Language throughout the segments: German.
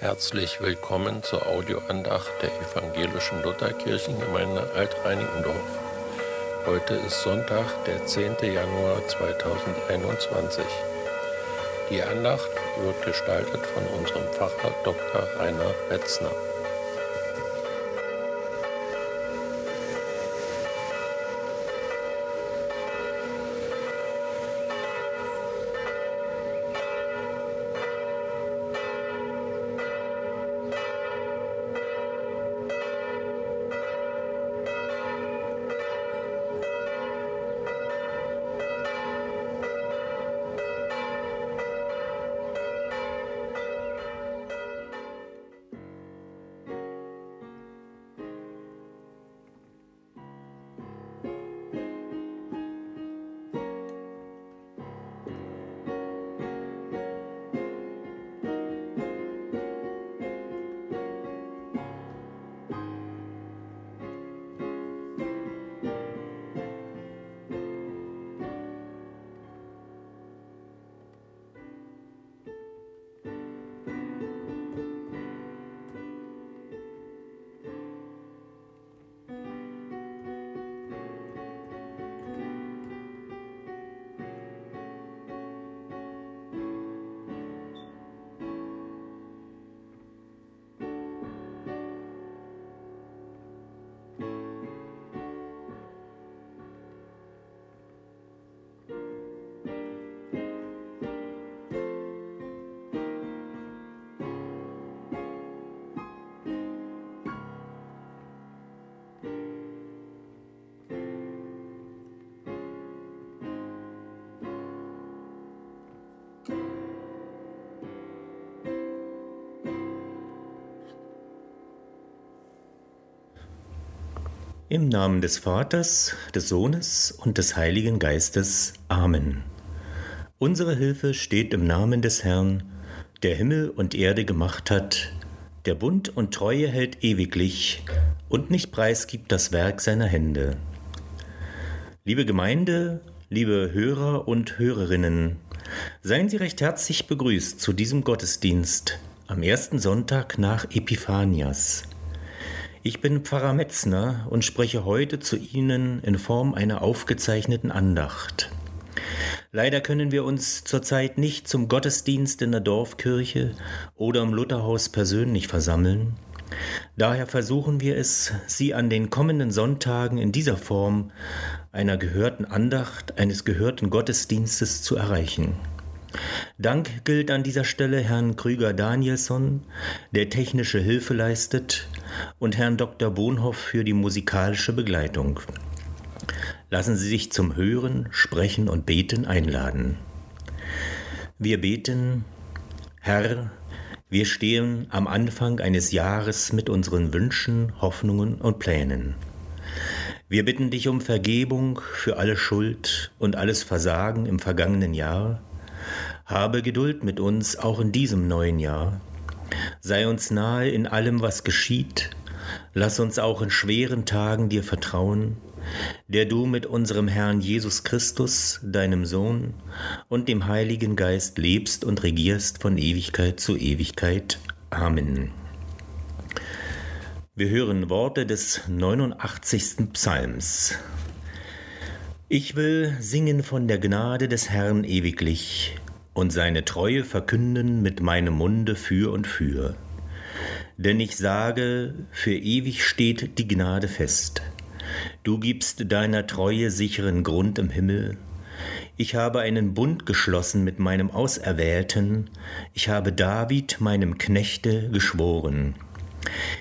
Herzlich willkommen zur Audioandacht der evangelischen Lutherkirchengemeinde Alt-Reinickendorf. Heute ist Sonntag, der 10. Januar 2021. Die Andacht wird gestaltet von unserem Pfarrer Dr. Rainer Wetzner. Im Namen des Vaters, des Sohnes und des Heiligen Geistes. Amen. Unsere Hilfe steht im Namen des Herrn, der Himmel und Erde gemacht hat, der Bund und Treue hält ewiglich und nicht preisgibt das Werk seiner Hände. Liebe Gemeinde, liebe Hörer und Hörerinnen, seien Sie recht herzlich begrüßt zu diesem Gottesdienst am ersten Sonntag nach Epiphanias. Ich bin Pfarrer Metzner und spreche heute zu Ihnen in Form einer aufgezeichneten Andacht. Leider können wir uns zurzeit nicht zum Gottesdienst in der Dorfkirche oder im Lutherhaus persönlich versammeln. Daher versuchen wir es, Sie an den kommenden Sonntagen in dieser Form einer gehörten Andacht, eines gehörten Gottesdienstes zu erreichen. Dank gilt an dieser Stelle Herrn Krüger Danielsson, der technische Hilfe leistet, und Herrn Dr. Bohnhoff für die musikalische Begleitung. Lassen Sie sich zum Hören, Sprechen und Beten einladen. Wir beten, Herr, wir stehen am Anfang eines Jahres mit unseren Wünschen, Hoffnungen und Plänen. Wir bitten dich um Vergebung für alle Schuld und alles Versagen im vergangenen Jahr habe Geduld mit uns auch in diesem neuen Jahr. Sei uns nahe in allem, was geschieht. Lass uns auch in schweren Tagen dir vertrauen, der du mit unserem Herrn Jesus Christus, deinem Sohn und dem Heiligen Geist lebst und regierst von Ewigkeit zu Ewigkeit. Amen. Wir hören Worte des 89. Psalms. Ich will singen von der Gnade des Herrn ewiglich und seine Treue verkünden mit meinem Munde für und für. Denn ich sage, für ewig steht die Gnade fest. Du gibst deiner Treue sicheren Grund im Himmel. Ich habe einen Bund geschlossen mit meinem Auserwählten, ich habe David, meinem Knechte, geschworen.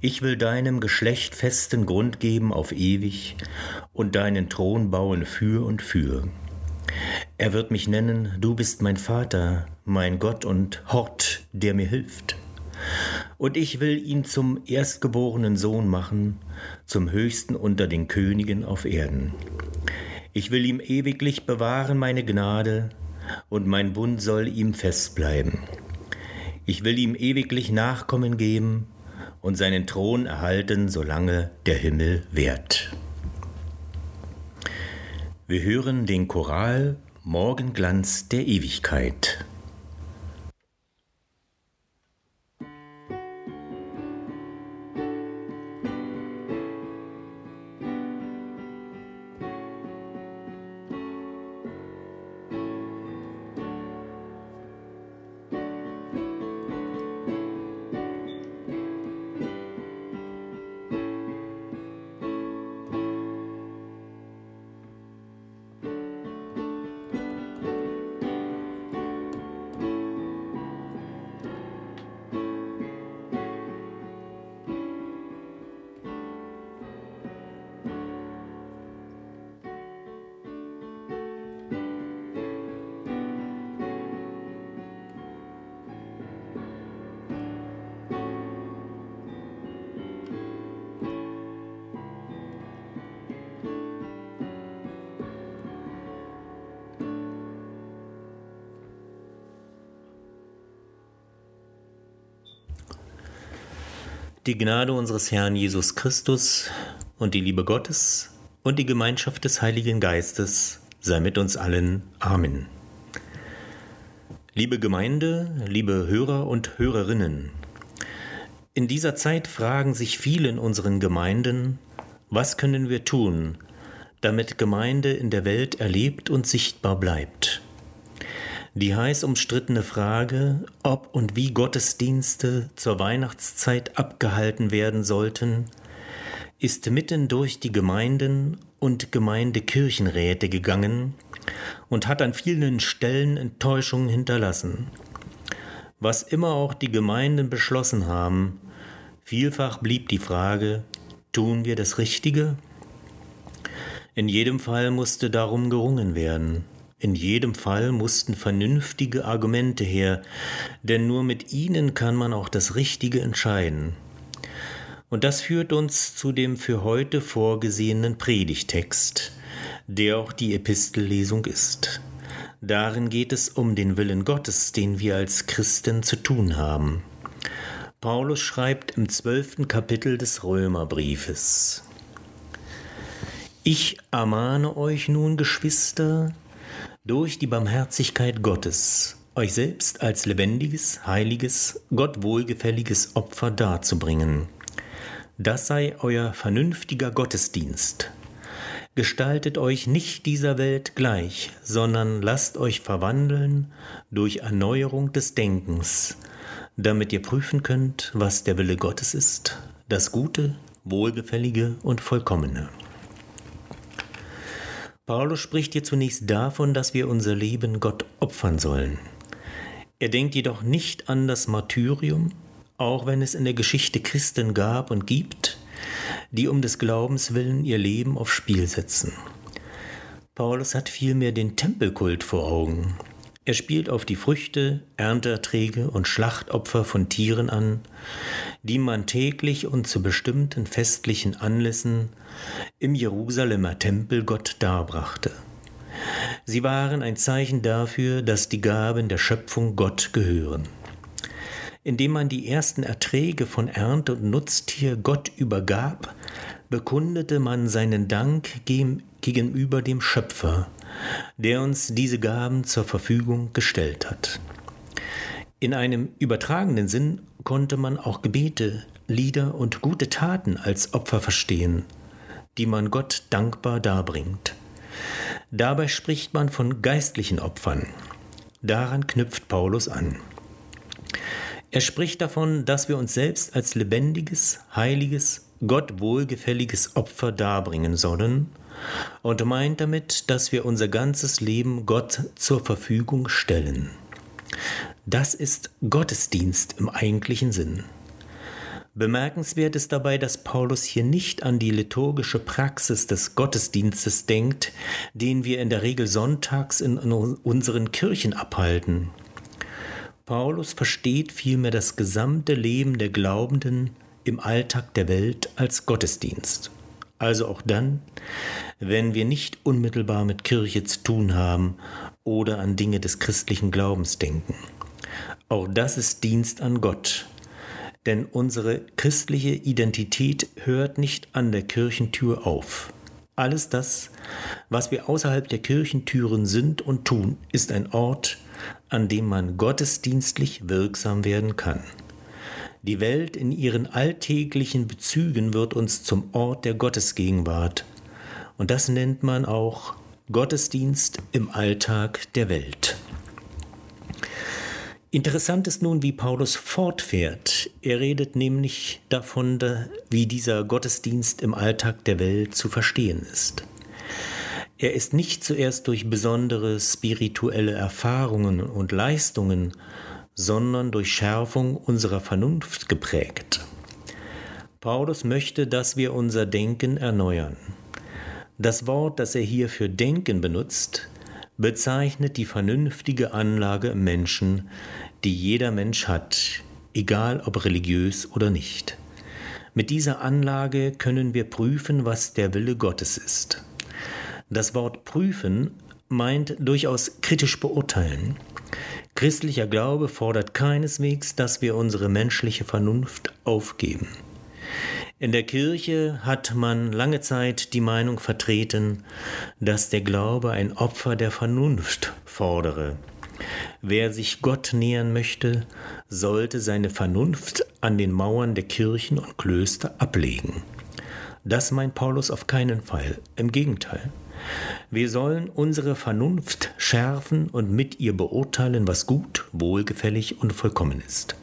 Ich will deinem Geschlecht festen Grund geben auf ewig und deinen Thron bauen für und für. Er wird mich nennen, du bist mein Vater, mein Gott und Hort, der mir hilft. Und ich will ihn zum erstgeborenen Sohn machen, zum höchsten unter den Königen auf Erden. Ich will ihm ewiglich bewahren meine Gnade, und mein Bund soll ihm fest bleiben. Ich will ihm ewiglich Nachkommen geben und seinen Thron erhalten, solange der Himmel währt. Wir hören den Choral Morgenglanz der Ewigkeit. Die Gnade unseres Herrn Jesus Christus und die Liebe Gottes und die Gemeinschaft des Heiligen Geistes sei mit uns allen. Amen. Liebe Gemeinde, liebe Hörer und Hörerinnen, in dieser Zeit fragen sich viele in unseren Gemeinden, was können wir tun, damit Gemeinde in der Welt erlebt und sichtbar bleibt. Die heiß umstrittene Frage, ob und wie Gottesdienste zur Weihnachtszeit abgehalten werden sollten, ist mitten durch die Gemeinden und Gemeindekirchenräte gegangen und hat an vielen Stellen Enttäuschungen hinterlassen. Was immer auch die Gemeinden beschlossen haben, vielfach blieb die Frage, tun wir das Richtige? In jedem Fall musste darum gerungen werden. In jedem Fall mussten vernünftige Argumente her, denn nur mit ihnen kann man auch das Richtige entscheiden. Und das führt uns zu dem für heute vorgesehenen Predigtext, der auch die Epistellesung ist. Darin geht es um den Willen Gottes, den wir als Christen zu tun haben. Paulus schreibt im zwölften Kapitel des Römerbriefes. Ich ermahne euch nun, Geschwister, durch die Barmherzigkeit Gottes euch selbst als lebendiges, heiliges, Gott wohlgefälliges Opfer darzubringen. Das sei euer vernünftiger Gottesdienst. Gestaltet euch nicht dieser Welt gleich, sondern lasst euch verwandeln durch Erneuerung des Denkens, damit ihr prüfen könnt, was der Wille Gottes ist, das Gute, Wohlgefällige und Vollkommene. Paulus spricht hier zunächst davon, dass wir unser Leben Gott opfern sollen. Er denkt jedoch nicht an das Martyrium, auch wenn es in der Geschichte Christen gab und gibt, die um des Glaubens willen ihr Leben aufs Spiel setzen. Paulus hat vielmehr den Tempelkult vor Augen. Er spielt auf die Früchte, Ernteerträge und Schlachtopfer von Tieren an, die man täglich und zu bestimmten festlichen Anlässen im Jerusalemer Tempel Gott darbrachte. Sie waren ein Zeichen dafür, dass die Gaben der Schöpfung Gott gehören. Indem man die ersten Erträge von Ernte und Nutztier Gott übergab, bekundete man seinen Dank gegenüber dem Schöpfer, der uns diese Gaben zur Verfügung gestellt hat. In einem übertragenen Sinn konnte man auch Gebete, Lieder und gute Taten als Opfer verstehen, die man Gott dankbar darbringt. Dabei spricht man von geistlichen Opfern. Daran knüpft Paulus an. Er spricht davon, dass wir uns selbst als lebendiges, heiliges, Gott wohlgefälliges Opfer darbringen sollen und meint damit, dass wir unser ganzes Leben Gott zur Verfügung stellen. Das ist Gottesdienst im eigentlichen Sinn. Bemerkenswert ist dabei, dass Paulus hier nicht an die liturgische Praxis des Gottesdienstes denkt, den wir in der Regel sonntags in unseren Kirchen abhalten. Paulus versteht vielmehr das gesamte Leben der Glaubenden im Alltag der Welt als Gottesdienst. Also auch dann, wenn wir nicht unmittelbar mit Kirche zu tun haben oder an Dinge des christlichen Glaubens denken. Auch das ist Dienst an Gott. Denn unsere christliche Identität hört nicht an der Kirchentür auf. Alles das, was wir außerhalb der Kirchentüren sind und tun, ist ein Ort, an dem man gottesdienstlich wirksam werden kann. Die Welt in ihren alltäglichen Bezügen wird uns zum Ort der Gottesgegenwart. Und das nennt man auch Gottesdienst im Alltag der Welt. Interessant ist nun, wie Paulus fortfährt. Er redet nämlich davon, wie dieser Gottesdienst im Alltag der Welt zu verstehen ist. Er ist nicht zuerst durch besondere spirituelle Erfahrungen und Leistungen, sondern durch Schärfung unserer Vernunft geprägt. Paulus möchte, dass wir unser Denken erneuern. Das Wort, das er hier für Denken benutzt, bezeichnet die vernünftige Anlage im Menschen, die jeder Mensch hat, egal ob religiös oder nicht. Mit dieser Anlage können wir prüfen, was der Wille Gottes ist. Das Wort prüfen meint durchaus kritisch beurteilen. Christlicher Glaube fordert keineswegs, dass wir unsere menschliche Vernunft aufgeben. In der Kirche hat man lange Zeit die Meinung vertreten, dass der Glaube ein Opfer der Vernunft fordere. Wer sich Gott nähern möchte, sollte seine Vernunft an den Mauern der Kirchen und Klöster ablegen. Das meint Paulus auf keinen Fall, im Gegenteil. Wir sollen unsere Vernunft schärfen und mit ihr beurteilen, was gut, wohlgefällig und vollkommen ist.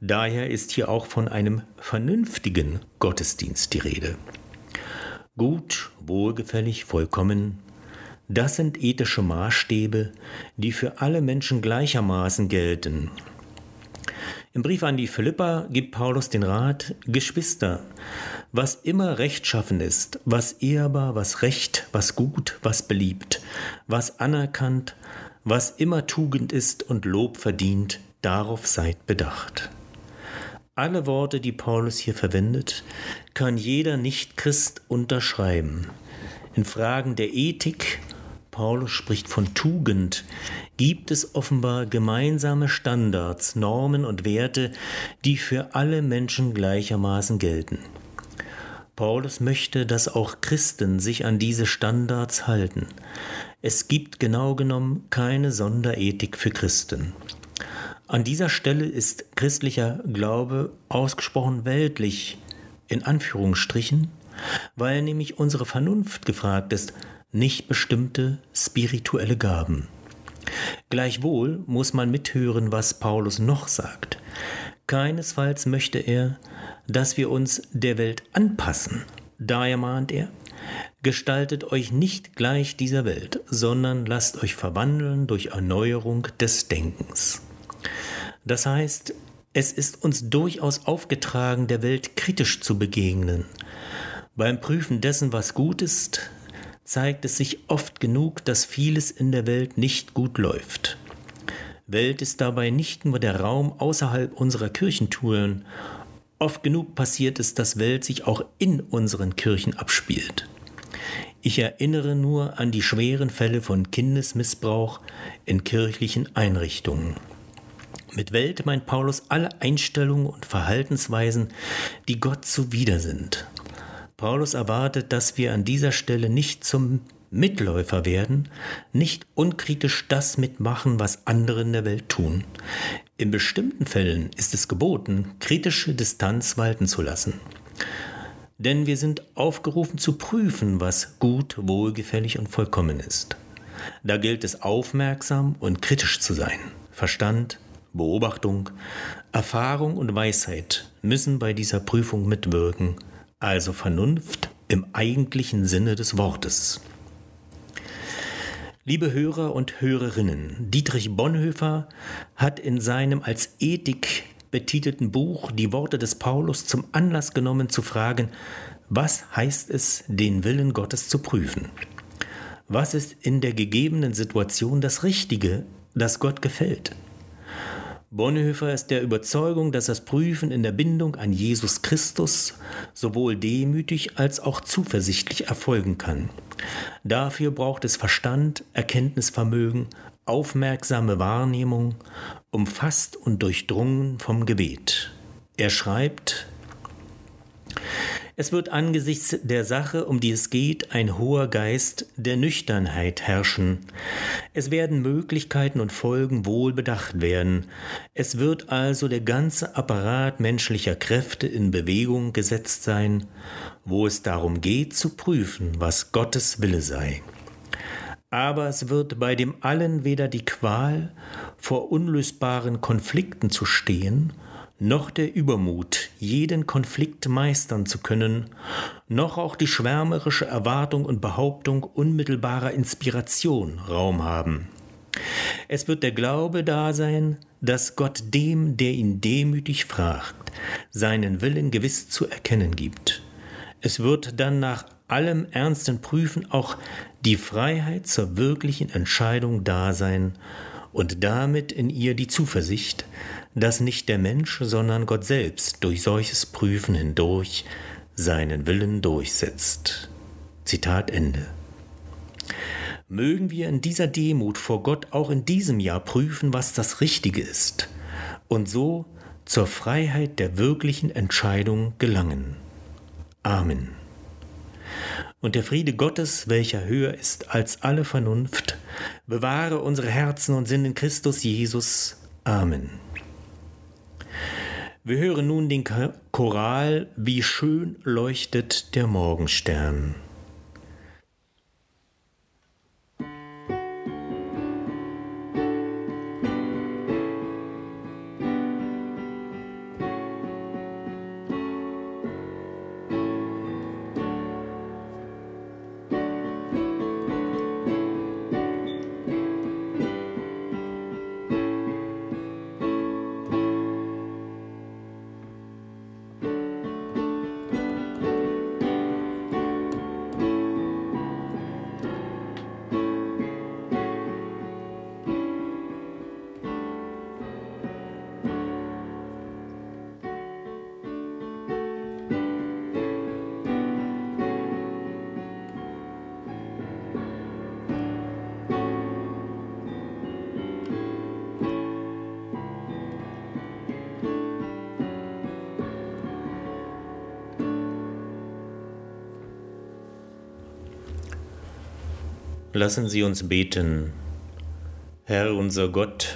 Daher ist hier auch von einem vernünftigen Gottesdienst die Rede. Gut, wohlgefällig, vollkommen, das sind ethische Maßstäbe, die für alle Menschen gleichermaßen gelten. Im Brief an die Philippa gibt Paulus den Rat, Geschwister, was immer rechtschaffen ist, was ehrbar, was recht, was gut, was beliebt, was anerkannt, was immer Tugend ist und Lob verdient, darauf seid bedacht. Alle Worte, die Paulus hier verwendet, kann jeder Nichtchrist unterschreiben. In Fragen der Ethik, Paulus spricht von Tugend, gibt es offenbar gemeinsame Standards, Normen und Werte, die für alle Menschen gleichermaßen gelten. Paulus möchte, dass auch Christen sich an diese Standards halten. Es gibt genau genommen keine Sonderethik für Christen. An dieser Stelle ist christlicher Glaube ausgesprochen weltlich, in Anführungsstrichen, weil nämlich unsere Vernunft gefragt ist, nicht bestimmte spirituelle Gaben. Gleichwohl muss man mithören, was Paulus noch sagt. Keinesfalls möchte er, dass wir uns der Welt anpassen. Daher mahnt er, gestaltet euch nicht gleich dieser Welt, sondern lasst euch verwandeln durch Erneuerung des Denkens. Das heißt, es ist uns durchaus aufgetragen, der Welt kritisch zu begegnen. Beim Prüfen dessen, was gut ist, zeigt es sich oft genug, dass vieles in der Welt nicht gut läuft. Welt ist dabei nicht nur der Raum außerhalb unserer Kirchentouren. Oft genug passiert es, dass Welt sich auch in unseren Kirchen abspielt. Ich erinnere nur an die schweren Fälle von Kindesmissbrauch in kirchlichen Einrichtungen. Mit Welt meint Paulus alle Einstellungen und Verhaltensweisen, die Gott zuwider sind. Paulus erwartet, dass wir an dieser Stelle nicht zum Mitläufer werden, nicht unkritisch das mitmachen, was andere in der Welt tun. In bestimmten Fällen ist es geboten, kritische Distanz walten zu lassen. Denn wir sind aufgerufen zu prüfen, was gut, wohlgefällig und vollkommen ist. Da gilt es aufmerksam und kritisch zu sein. Verstand, Beobachtung, Erfahrung und Weisheit müssen bei dieser Prüfung mitwirken also Vernunft im eigentlichen Sinne des Wortes. Liebe Hörer und Hörerinnen, Dietrich Bonhoeffer hat in seinem als Ethik betitelten Buch die Worte des Paulus zum Anlass genommen zu fragen, was heißt es, den Willen Gottes zu prüfen? Was ist in der gegebenen Situation das Richtige, das Gott gefällt? Bonhoeffer ist der Überzeugung, dass das Prüfen in der Bindung an Jesus Christus sowohl demütig als auch zuversichtlich erfolgen kann. Dafür braucht es Verstand, Erkenntnisvermögen, aufmerksame Wahrnehmung, umfasst und durchdrungen vom Gebet. Er schreibt, es wird angesichts der Sache, um die es geht, ein hoher Geist der Nüchternheit herrschen. Es werden Möglichkeiten und Folgen wohl bedacht werden. Es wird also der ganze Apparat menschlicher Kräfte in Bewegung gesetzt sein, wo es darum geht zu prüfen, was Gottes Wille sei. Aber es wird bei dem allen weder die Qual, vor unlösbaren Konflikten zu stehen, noch der Übermut, jeden Konflikt meistern zu können, noch auch die schwärmerische Erwartung und Behauptung unmittelbarer Inspiration Raum haben. Es wird der Glaube da sein, dass Gott dem, der ihn demütig fragt, seinen Willen gewiss zu erkennen gibt. Es wird dann nach allem ernsten Prüfen auch die Freiheit zur wirklichen Entscheidung da sein und damit in ihr die Zuversicht, dass nicht der Mensch, sondern Gott selbst durch solches Prüfen hindurch seinen Willen durchsetzt. Zitat Ende. Mögen wir in dieser Demut vor Gott auch in diesem Jahr prüfen, was das Richtige ist, und so zur Freiheit der wirklichen Entscheidung gelangen. Amen. Und der Friede Gottes, welcher höher ist als alle Vernunft, bewahre unsere Herzen und Sinn in Christus Jesus. Amen. Wir hören nun den Choral Wie schön leuchtet der Morgenstern. Lassen Sie uns beten. Herr unser Gott,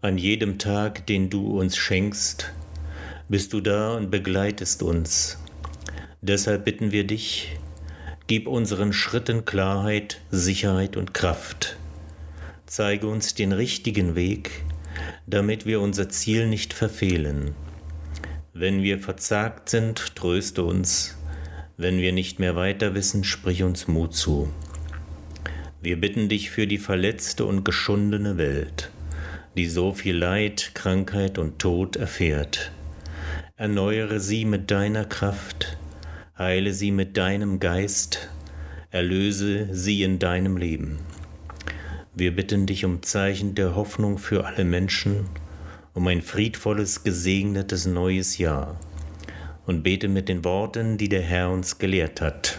an jedem Tag, den du uns schenkst, bist du da und begleitest uns. Deshalb bitten wir dich, gib unseren Schritten Klarheit, Sicherheit und Kraft. Zeige uns den richtigen Weg, damit wir unser Ziel nicht verfehlen. Wenn wir verzagt sind, tröste uns. Wenn wir nicht mehr weiter wissen, sprich uns Mut zu. Wir bitten dich für die verletzte und geschundene Welt, die so viel Leid, Krankheit und Tod erfährt. Erneuere sie mit deiner Kraft, heile sie mit deinem Geist, erlöse sie in deinem Leben. Wir bitten dich um Zeichen der Hoffnung für alle Menschen, um ein friedvolles, gesegnetes neues Jahr und bete mit den Worten, die der Herr uns gelehrt hat.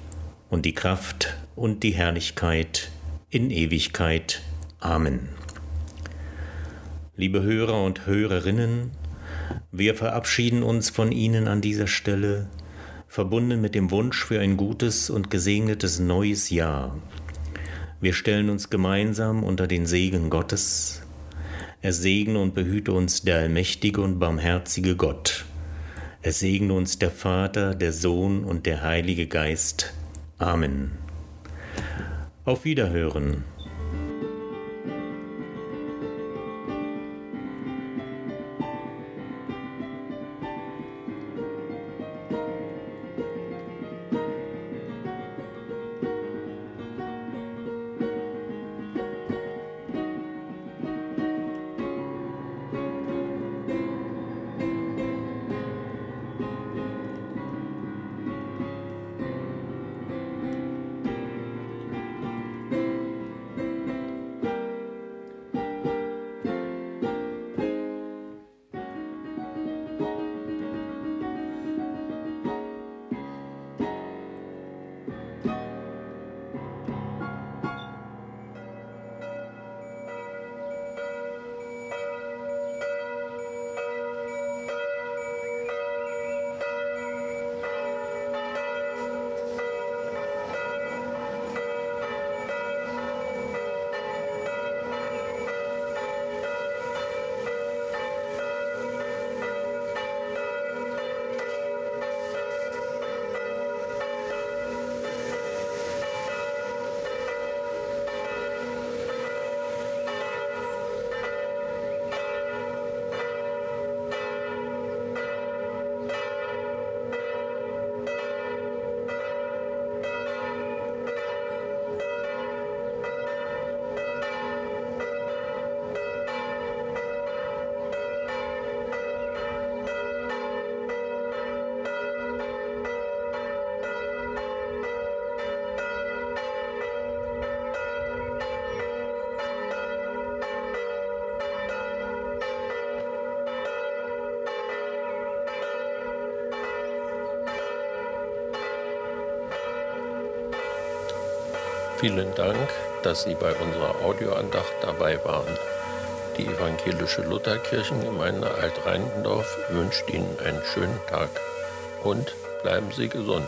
und die Kraft und die Herrlichkeit in Ewigkeit. Amen. Liebe Hörer und Hörerinnen, wir verabschieden uns von Ihnen an dieser Stelle, verbunden mit dem Wunsch für ein gutes und gesegnetes neues Jahr. Wir stellen uns gemeinsam unter den Segen Gottes. Er segne und behüte uns der allmächtige und barmherzige Gott. Er segne uns der Vater, der Sohn und der Heilige Geist. Amen. Auf Wiederhören. Vielen Dank, dass Sie bei unserer Audioandacht dabei waren. Die evangelische Lutherkirchengemeinde Alt-Reinickendorf wünscht Ihnen einen schönen Tag und bleiben Sie gesund.